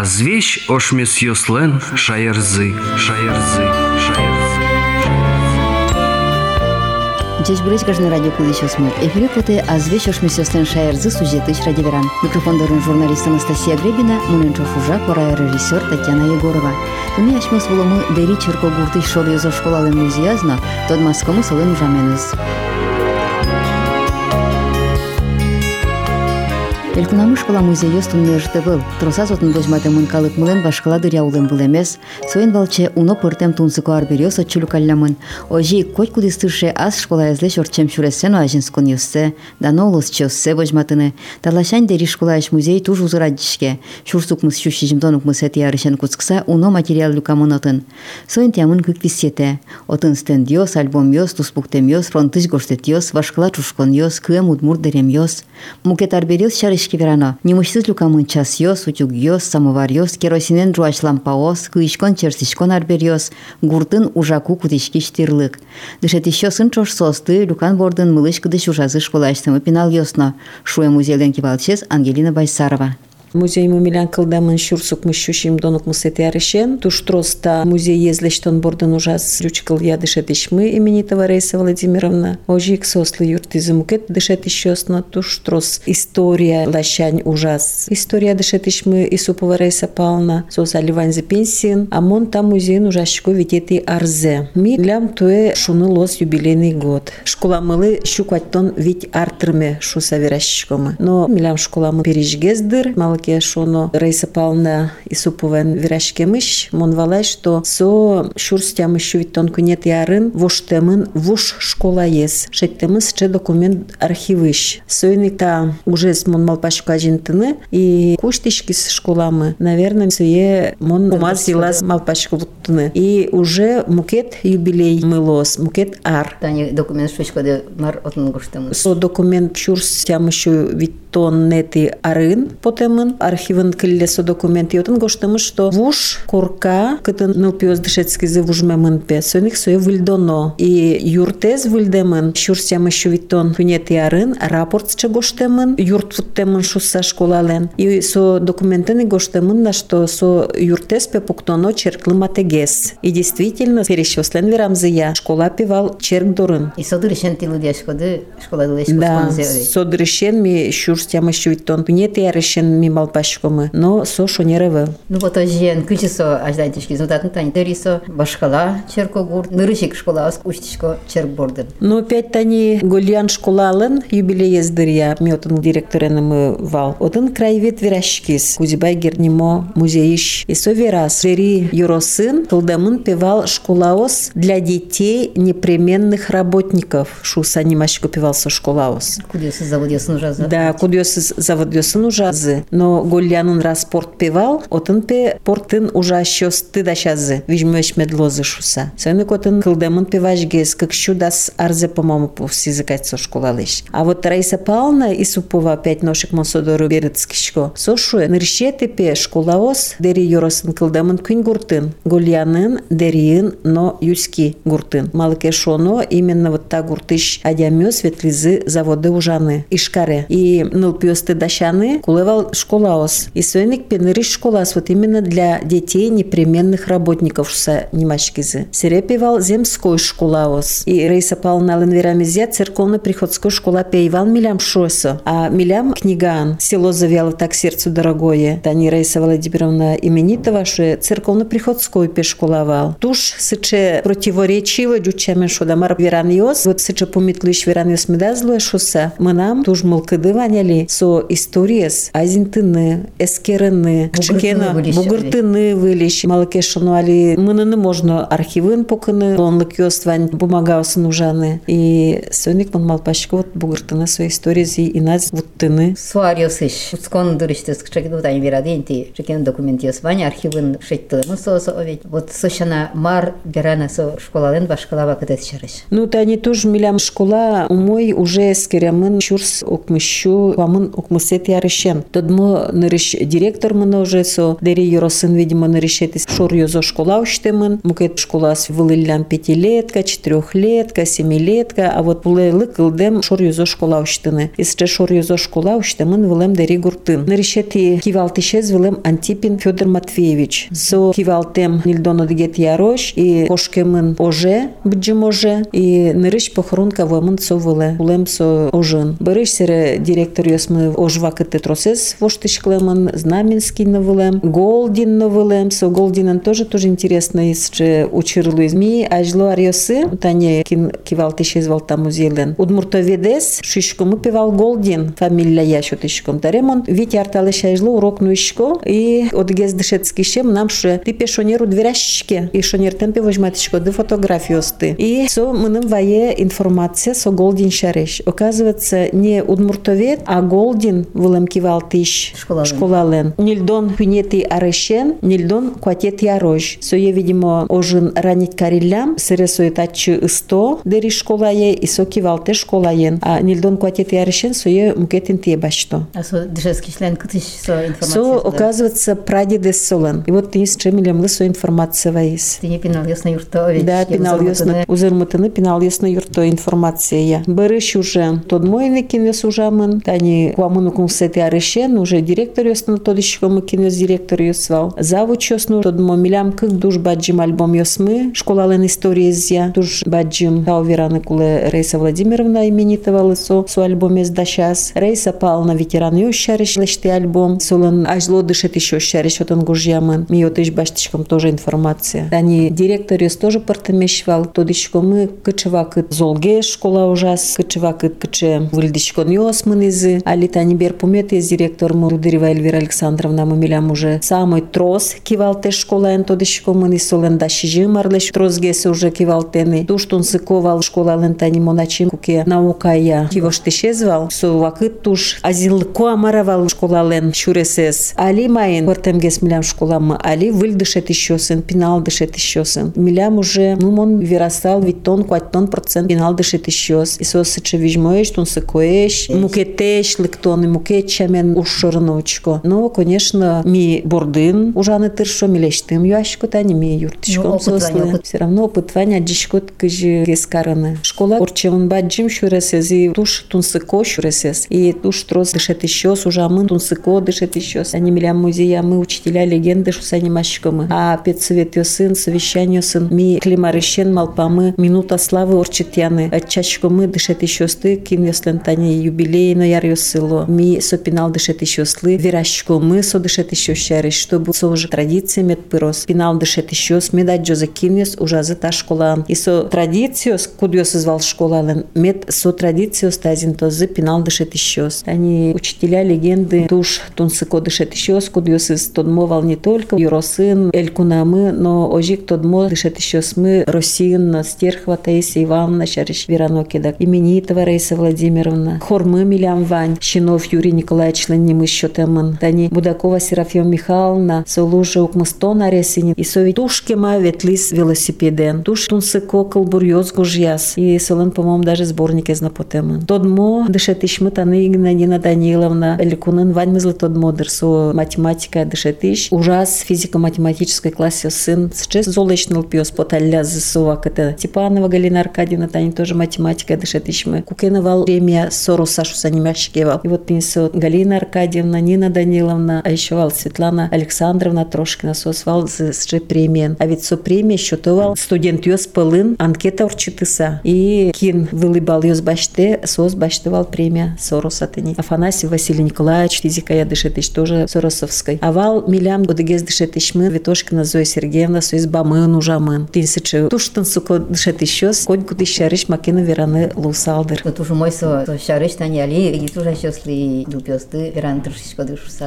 Азвещ ошмес йослен шаярзы, шаярзы, шаярзы. Здесь брать каждый радио кулищ осмы. Эфире поте азвещ ошмес йослен шаярзы сюжеты радиоверан. Микрофон дорын журналист Анастасия Гребина, Муненчо Фужа, пора режиссер Татьяна Егорова. Туми ашмес булымы дери черко гурты шор йозо школалы музеязна, тод маскому солен ужаменыз. Элькунамы школа музей ёстун нежды был. Троса зотын дожматы мынкалык мылен башкала дыря улын был эмес. Соен балче уно пыртем тунсыко арберёс отчулю каллямын. Ожи коть кудыстырше аз школа эзле шорчем шуресен ажин скон ёссе. Дано улыс чёссе божматыны. Талашань дери школа еш музей туж узырадишке. Шурсук мыс щущи жимдонук мыс эти ярышен куцкса уно материал люкамын отын. Соен тямын күк висете. Отын стенд ёс, альбом ёс, туспуктем ёс, фронтыш гоштет ёс, башкала чушкон ёс, кыем удмур дерем ёс. Мукет арберёс шарыш киверано. Нимушсыз утюг часьёс, самовар самоварьёс, керосинен руашлампаос, кыйышкон черсишкон арберьёс, гуртын ужаку кутишкиш тирлык. Дышетишё сынчош состы, люкан бордын мылыш кыдыш ужазы школаштымы пинал ёсно. Шуэ музейлен Ангелина Байсарова. Музей мумилян кылдамын шурсук мышушим донук мусети арешен. Туштроста музей езлештон бордын ужас лючкал я дышетишмы именитого Рейса Владимировна. Ожик сослы юртизмукет дышетишёсна туштрос история лащань ужас. История дышетишмы Исупова Рейса Павловна соса ливанзе пенсиен. Амон там музей ужашко витети арзе. Ми лям туе шуны лос юбилейный год. Школа мылы щукваттон вить артрме шуса веращикомы. Но милям школа мы пережгездыр, мало ке шоно Рейса Павловна Исуповен вирашкемыш, мон валай, что со шурстям еще ведь тонко нет ярын, воштемын вуш школа ес. Шеттемыз че документ архивыш. Сойника уже с мон малпашка жинтыны и куштишки с школамы. Наверное, сое мон умаз елаз малпашка вуттыны. И уже мукет юбилей мылос, мукет ар. Тани документ швечкоды мар отын гуштамыз. Со документ шурстям еще ведь тон нети арын потемын архивын килле со документ йотын гоштымыш что вуш корка кытын нылпиоз дышецкизе вужмемын пе сөник сое выльдоно и юртез выльдемын щурсямы щувиттон күнет арын рапортче гоштемын юрт футтемын шусса школален. И со документын гоштемын на что со юртез пе пуктоно черклы матегес и действительно перещослен верамзыя школа певал черк дорын. И содырышен тилы дешкоды школа дылеш да содырышен ми щурсямы щувиттон күнет ярышен ми малпашкомы но со шонеревел Ну вот ожен күчесо аждайтышки зудатын тани дырисо башкала черко гур нырышик школа уштишко черк бордын. Но опять тани Гольян школалын юбилей ездыря мётын директоренымы вал. Отын краевед верашкис. Кузибай гернимо музеиш. И со верас. Вери юросын кылдамын певал школаос для детей непременных работников. Шуса немашко певал со школаос. Кудесы заводесын ужазы. Да, кудёсы заводёсын ужазы. Но Гольянын раз порт певал, отын пе портын ужа щос ты да щазы. Вижмеш медлозы шуса. Сойнык отын кылдамын певаш гес, как щудас арзе, по-моему, повсизыкать со школалыш. А вот Раиса Павловна и Супова опять ношик мосодору берецкишко. Со шуе, нырще пе школаос, дери юросын кылдамын күн гуртын. Гольянын дериин, но юски гуртын. Малыке шоно именно вот та гуртыш адямё светлизы заводы ужаны. Ишкаре. И нылпиосты дащаны кулевал школаос. И сойник пеныриш школас вот именно для детей непременных работников шуса немашкизы. Серепивал земской школаос. И Раиса Павловна Ленверамизя церковно-приходской школа пейвал милям шосо. А милям книган. Село завяло так сердцу дорогое. Тани Раиса Владимировна именитова, что церковно-приходской пешколовал. Туж сыче противоречиво дючаме шодамар вераниос. Вот сыче помитлыш вераниос медазлуе шоса. Мынам туж мылкыды ваняли со историес азинтыны, эскерыны, чекена бугыртыны вылиш. Малыке шануали мыныны можно архивын покыны. Онлык ёствань бумагаусын ужаны. И сөник мон малпашко вот бугыртыны со историези и наз вуттыны. Суариосыш. Уцкон дырыштыс кчекду тани вераденти. Чекен документ ёсвань архивын шеттылымы соосо овет. Вот сошана мар берана со школален башкалава кытет чарыш. Ну, тани туж милям школа умой уже скерямын чурс окмыщу, вамын окмысет ярышен. Тодмо но нырыш директор мын уже со дери юросын, видимо, нырышетис шор юзо школа уштемын, мукет школа с вылылям пятилетка, четырехлетка, семилетка, а вот булелы кылдем шор юзо школа уштыны. Исче шор юзо школа уштемын вылем дери гуртын. Нырышети кивалтишез вылем Антипин Федор Матвеевич. Со кивалтем нильдоно дегет ярош и кошкемын оже, бджим оже, и нырыш похоронка вымын со выле, улем со ожын. Береш сере директор ясмы ожвакыты тросес воштышклемын, знаменский навылем, голдин навылем, со голдинен тоже тоже интересно, если учирлу изми, а жло арьосы, тане кин кивалтишез валта музейлен. Удмуртоведес, шишкому певал голдин, фамилия я шотышком. Таремон, вить арталыш ажло урок нуишко, и одгез дышецкишем нам ше ты пешонеру дверящики, и шонер темпе возьматишко, да фотографиосты. И со мыным вае информация со голдин шареш. Оказывается, не удмуртовед, а голдин вылем кивалтиш школален. Нильдон пюнети арешен, нильдон кватет ярож. Со е, видимо, ожин ранить кариллям, сыре соетачы ысто дери школае, и со кивалте школаен. А нильдон кватет ярешен, со е мкетин те башто. А со дышевский член кытыш со информация? Со, оказывается, прадедес солен. И вот ты с чемилем лысо информация ваис. Ты не пинал ясно юрто, ведь Да, пинал ясно. Узырмытыны пинал ясно юрто информация я. Берыш уже тот мой некинвес ужамын. Тани куамыну кунсети арешен, уже директор ясно тот еще мы кинвес директор ясвал. Завуч ясно тот милям кык душ баджим альбом ясмы. Школален история зя. Душ баджим Таувераны куле Рейса Владимировна именитого лысо. Су альбом есть до сейчас. Рейса Павловна ветеран ёщариш лешти альбом. Солон ажло дышит еще щариш отон гужьямын. Ми отыш баштичком тоже информация. Они директор яс тоже партамешвал. Тодичко мы кычева кыт золге школа ужас. Кычева кыт кыче выльдичкон ёсмын изы. Али тани бер помет из директор мы Рудырева Эльвира Александровна мы милям уже самый трос кивалте школаен тодичко мы солен да шижим арлеш тросгесе уже кивалтены. Туштун сыковал школа лентани моначим куке наука я. Кивоштешезвал. Со вакыт туш азилко амаравал школа лен шуресес. Али майын портемгес милям школамы. Али выль дышет еще сын, пенал дышет еще сын. Милям уже, ну он вирасал ведь тон, куать тон процент пенал дышет еще. И со сыче вижмоешь, тон сыкоешь, мукетеш, лыктон, и мукетчамен ушырнучко. Но, конечно, ми бордын ужаны тыршо, милештым юашко тани ми юртышком сослы. Все равно опыт ваня джишкот кыжи гескараны. Школа урчевын баджим шуресез, и туш тунсыко шуресез. И туш трос дышет еще, ужамын тунсыко дышет еще. Они милям музея, мы учителя легенды, что сани. А педсовет сын, совещание сын, ми климарыщен малпамы, минута славы орчитяны. Чачкомы дышет еще сты, кин яслен тани юбилейно яр сыло. Ми сопинал дышет еще слы, верашкомы со дышет еще щарыш, чтобы со уже традиция мед пырос. Пинал дышет еще с медать джоза кинес уже за та школа. И со традициос, кудё созвал школа, мед со традициос тазин то за пинал дышет еще. Они учителя легенды, туш тунсыко дышет еще, кудё сыз тодмовал не только юросын, элькунамы, но ожик тодмо дышет еще смы Росин, Стерхова Таисия Ивановна, Шариш Веранокида, именитого Раиса Владимировна, Хормы Милям Вань, Щинов Юрий Николаевич Ленимы Щотемын, Тани Будакова Серафима Михайловна, Солужа Укмыстон Аресинин, и Сови Тушкема Ветлис велосипеден, Туш Тунсыко Калбурьоз Гужьяс, и Солен, по-моему, даже сборник из Напотемын. Тодмо дышет ишмы Таны Игнанина Даниловна, Элькунын Вань Мызлы Тодмо дырсо математика дышет иш, ужас физико-математической классе сын, сейчас золочный пьес поталя засува ката Типанова Галина Аркадьевна, Тани тоже математика дышет ишмы. Кукеновал премия Сору Сашу Санимяшкевал. И вот Галина Аркадьевна, Нина Даниловна, а еще вал Светлана Александровна Трошкина сосвал с премиен. А ведь со премия счетовал студент йос пылын анкета урчитыса. И кин вылыбал йос баште, сос баштывал премия Сороса тени. Афанасий Василий Николаевич, физика я дышет иш тоже Соросовской. Авал милям одегез дышет ишмы, Витошкина Зоя Сергеевна, союз бамын ужамын. Тинсычы туштын суко дышет ишос, конь куды щарыш макина вераны лусалдыр. Вот уже мой со щарыш таняли, и тоже щасли дупёсты, веран тыршишко дышуса.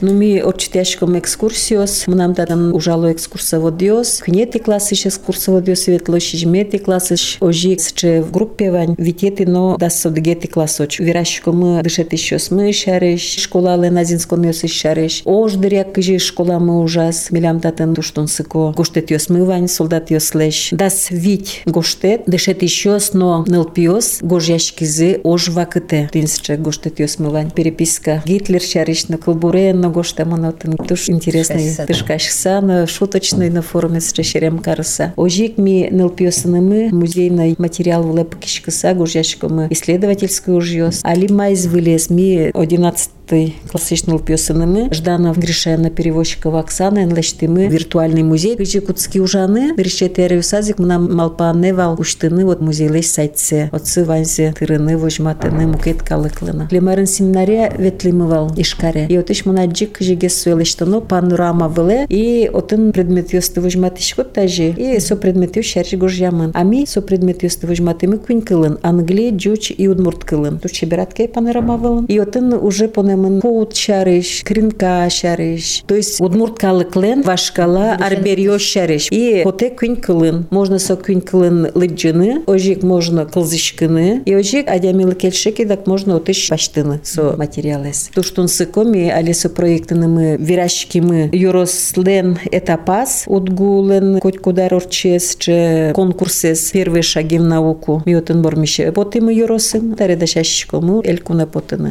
Ну ми отчитяшком экскурсиос, мнам дадам ужало экскурсоводиос, хнети классиш экскурсоводиос, ветлоши жмети классиш, ожи сче в группе вань, витети но да содгети классоч. Вирашко мы дышет ишос, мы щарыш, школа леназинском ёс щарыш, ож дыряк кыжи школа мы ужас, милям датан душтон сыко, гуштет ёс мы вань, солдат ёс леш. Дас вить гоштет, дышет ишос, но нылпиос, гож яшкизы ож вакыте. Тинсче гоштет ёс мы вань, переписка. Гитлер щарыш обычно колбурен на гоштаман отын туш интересный тышкашса на шуточный на форуме с чешерем карса. Ожик ми нелпиосынымы музейный материал в лепкишкаса гуржашкомы исследовательский ужьёс. Али майз вылез ми 11 ты классичный пьесынымы Жданов Гришена переводчикова Оксана энлештимы виртуальный музей. Гыжи куцки ужаны Берешетерев сазик мына малпа невал уштыны вот музейлеш сайтсе. Отцы ванзе тырыны вожматыны мукет калыклына. Лемарын семинария ветлимывал ишкаре и отыш мына джик жиге суэлештыно панорама выле и отын предмет ёсты вожматышкот тажи и со предмет ёшаржи гожьямын ами со предмет ёсты вожматымы квин кылын англи джуч и удмурт кылын тут чебераткей панорама вылын и отын уже понем мын поут шарыш, кринка шарыш. То есть удмурткалыклен вашкала арберьё шарыш. И поте күн кылын. Можно со күн кылын лыджыны, ожик можно кылзышкыны. И ожик адямилы келшеки, так можно отыш баштыны со материалес. Туштун сыкоми, али со проектыны мы вирашки мы юрослен этапас, удгулен коть кудар орчес, че конкурсес первые шаги в науку. Миотын бормише. Поты мы юросым, таре дашашкому, элькуна потыны.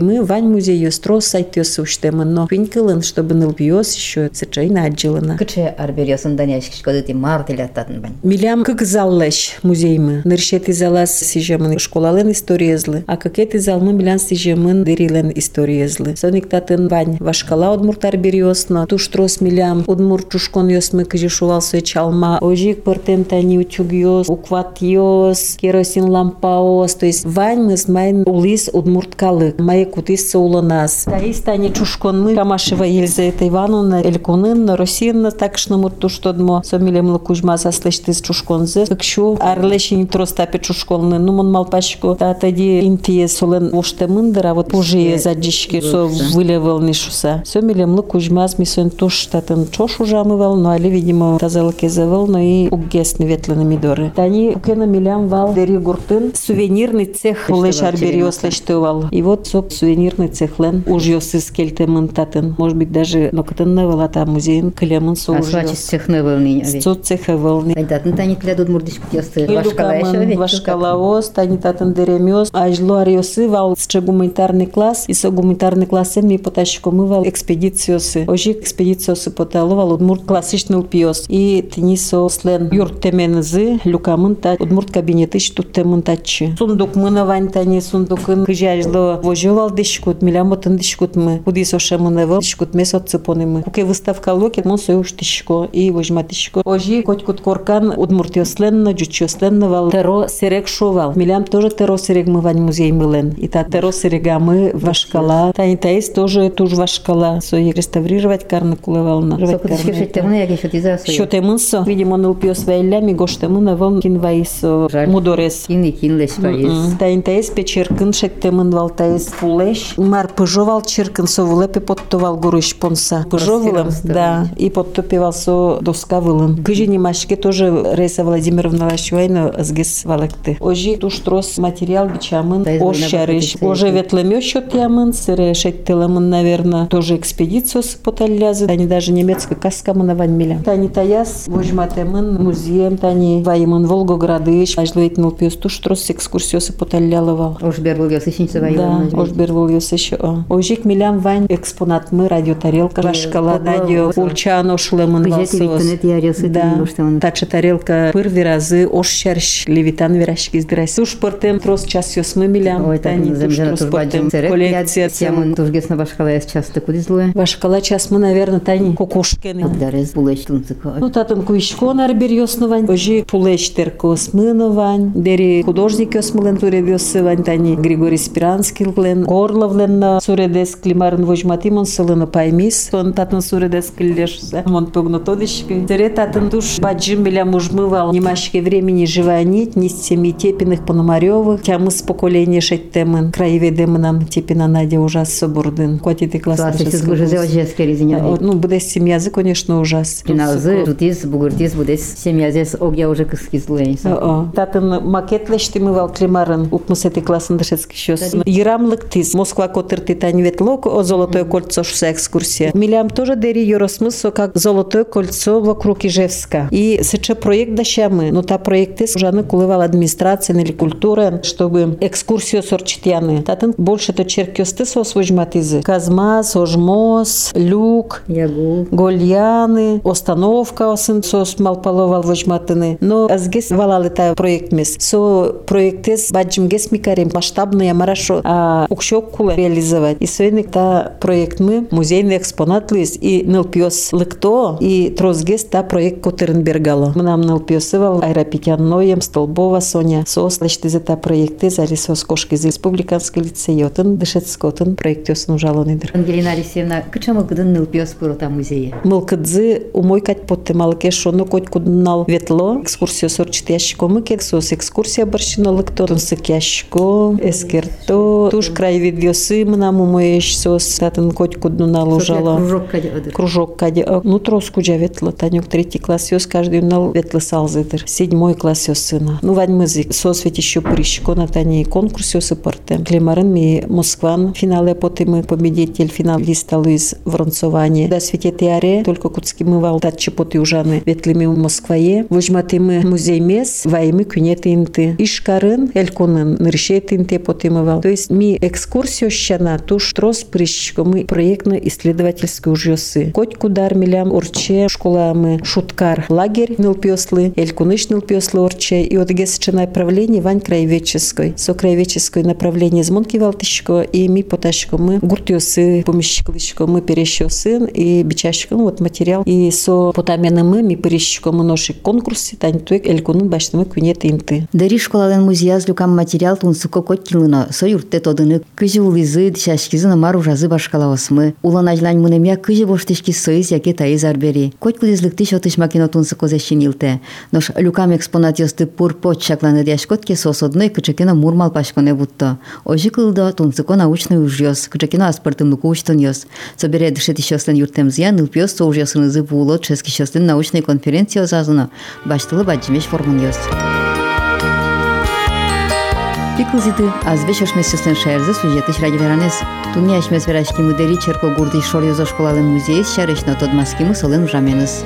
Мы, вань музей ёстро сайт ёсы уштемын, но пинкылын, чтобы ныл биос еще цечайна аджилына. Кыче арберьосын даняшкиш кодыти мартель аттатын бань. Милям как заллеш музеймы. Ныршети залас сижемын школален историязлы, а какети залмы милян сижемын дерилен историязлы. Сониктатын вань вашкала удмурт арберьосно, туштрос милям удмурт чушкон ёсмы кыжишувал суе чалма, ожик пыртен тани утюг ёс, укват ёс, керосин лампа ос, то есть вань мы смайн улис удмурт калык, мае кутис уланас. Таистани чушконны Камашева Елизавета Ивановна Элькунынна, Росинна такшнымы туштодмо сомилемлы кужма заслышты чушконзы. Кыкшу арлешин тростапе чушконны нумон малпашку. Та тади интие солен оштемындыр, а вот пужие заджишки со вылевал шуса. Сомилемлы кужмаз мисон туш татын чош ужамывал, но али, видимо, тазалыке завал, но и угесны ветлены мидоры. Тани укена милям вал дери гуртын сувенирный цех улеш арбериослештывал. И вот соп сувенирный цехлен уж ёсыз келтемын татын. Может быть, даже но кытынны вала та музейн кылемын со уж Асвачи цехны вылны. Со цеха вылны. Тани тилядут мурдиш кутёсты. Вашкала еще Илюкамын ведь. вашкалаос, тани татын деремёс. Ажло ариосы вал с гуманитарный класс. И со гуманитарный классен ми потащико мывал экспедициосы. Ожи экспедициосы поталовал удмурт классичный упиос. И тни со слен юрт теменызы люкамын та удмурт кабинеты штут темын тачы. Сундук мынавань тани сундукын кыжажло вожевал дешкут милямотын дешкут мы. Куди соша мынавал дешкут месот цепоны мы. Куке выставка локи мон союш тишко и вожма тишко. Ожи коть кут коркан удмуртиосленно джучиосленно вал теро серек шовал. Милям тоже теро серек мы вань музей мылен. И та теро серега мы вашкала. Та таис тоже туж вашкала. Со и реставрировать карны кулевална. Сокутышки шеттемны яки шотиза сой. Що темынсо, видимо, он упьёс вайлями, гош темына вон кинвайсо Жаль. мудорес. Кини кинлеш паис. Таинтаес печеркын шеттемын валтаес фулеш. Мар пыжовал черкын со вулепе подтовал гурыш понса. Пыжовылым, да, и подтопивал со доска вылын. Гыжи немашке тоже Рейса Владимировна Лащуайна сгес валекты. Ожи туш трос материал бичамын, Таис ошарыш. Оже ветлемё счет ямын, сыре шеттелемын, наверное, тоже экспедицию с поталязы. Они даже немецкая каска мына ваньмиля. Тани таяс, вожматемын, музеем, тани ваймын Волгоградыш. Ажлуетнул пьес туш трос экскурсиосы поталялывал. Уж бербыл ёсышинче Да, вайылны. ош бервол ёс еще. Ожик милям вань экспонат мы радиотарелка вашкала радио ваза. пулчано шлемын Кыжети виктонет ярёсы Да, тача тарелка пырви разы ош шарш левитан вирашки избирайся. Туш портем трос час ёс мы милям. Ой, так портем. церек. Коллекция. Тужгесна башкала яс часто кудизлуе. Вашкала час мы, наверное, тани кокошкены. Абдарез булеш тунцыко. Ну, татын куишко нар берёсновань, ожи пулештер космыновань, дери художник осмылен туребёсывань, тани Григорий Спиранский лен, Горловлен суредес климарын вожматимон сылыны паймис, сон татын суредес клешса, мон погнутодышки. Тере татын душ. Баджим беля мужмывал, немашке времени живая нить, нистеми тепиных пономарёвых, тямыс поколение шеттемын, краеведемынам тепина Надя ужас собордын, котиты классно. Классический гужезе ожеске резиня. Ну, будет семьязы, конечно, ужас. Финалзы, жутиз, бугуртиз, будес, семьязес, огя уже кыскизлуе. О, Татын макетлешти мы вал климарын укмусети классын дышецки щос. Ирамлык тиз. Москва котыр титань ветлок, о Золотое кольцо шуса экскурсия. Милям тоже дери юросмысло, как Золотое кольцо вокруг Ижевска. И сече проект дащамы, но та проекты уже кулывал администрация или культура, чтобы экскурсию сорчитяны. Татын больше то черкёсты сос возьматизы. Казмас, Ожмос, Люк, Ягу. Гольяны, остановка осын сос малпаловал возьматыны. Но азгес валалы та проект мес. Со проектес баджимгес микарем масштабные марашо, а укшок кула реализовать. И свойник та проект мы музейный экспонат лис и нылпиос лыкто и трозгес та проект Котернбергало. Мы нам нылпиосывал аэропитян ноем Столбова Соня. Сос лештизе та проекты зарисос кошки из республиканский лицей отын дышецкотын проектёсын ужалоныдыр. Ангелина Алексеевна, кычамыл кыдын нылпиос пырота музее. Мылкыдзы умой кать потты малке шону коть куднал ветло экскурсия сорчит ящико мыке сос экскурсия барщино лыкто тунсык ящико эскерто туш край видеосы мынам умоеш сос татын коть куднал ужало. Кружок каде ыдыр. Кружок каде э, ну трос куджа ветло танюк третий класс ёс каждый нал ветло салзыдыр. Седьмой класс ёс сына. Ну вань мызык сос ведь еще прищико на тани конкурс ёсы порте. Клемарын ми Москван финале поты мы победитель финалиста Луиз Воронцовани. Да свете теаре только куцки мы вал дат чепоты ужаны ветлими в Москвае. Вожматы мы музей мес вайми кюнеты инты. Ишкарын эльконын ныршет инте поты мы вал. То есть ми экскурсию щана туш трос прищико мы проектно-исследовательские ужёсы. Коть кудар милям урче школа мы шуткар лагерь нылпёслы, элькуныш нылпёслы урче. И вот гесче направление вань краеведческой. Со краеведческой направление змонки валтышко и ми поташко мы гуртёсы помещиклышко мы перещёсын и бичашко вот материал. И со потамены мы ми перещико мы ноши конкурсы тань туек элькунын баштымы күнет инты. Дери школален музеяз люкам материал тунсыко кот килына со юртте тодыны кыжы улызы дишашкизы мару жазы башкалавасмы. Улан ажлань мунемя кыжы боштышки соиз яке таиз арбери. Кот кудизлыкты шотыш макино тунсыко зашинилте. Нош люкам экспонат ёсты пур пот шакланы дяшкотке сосодной кычыкино мурмал пашконе бутто. Ожи кылда тунсыко научный ужьёс, кычыкино аспартым луку уштон ёс. Собере дышет ищёслен юртем зиян ылпиёс со ужьёсынызы було чески щёслен научной конференция озазына. Баштылы баджимеш формун ёс. Пиклзиты аз вечер месяцен шерзы сюжеты радиоверанес. Туня ишмес верашки мудери черко гурди шорьозо школален музей шарешно тодмаски мусолен жаменес.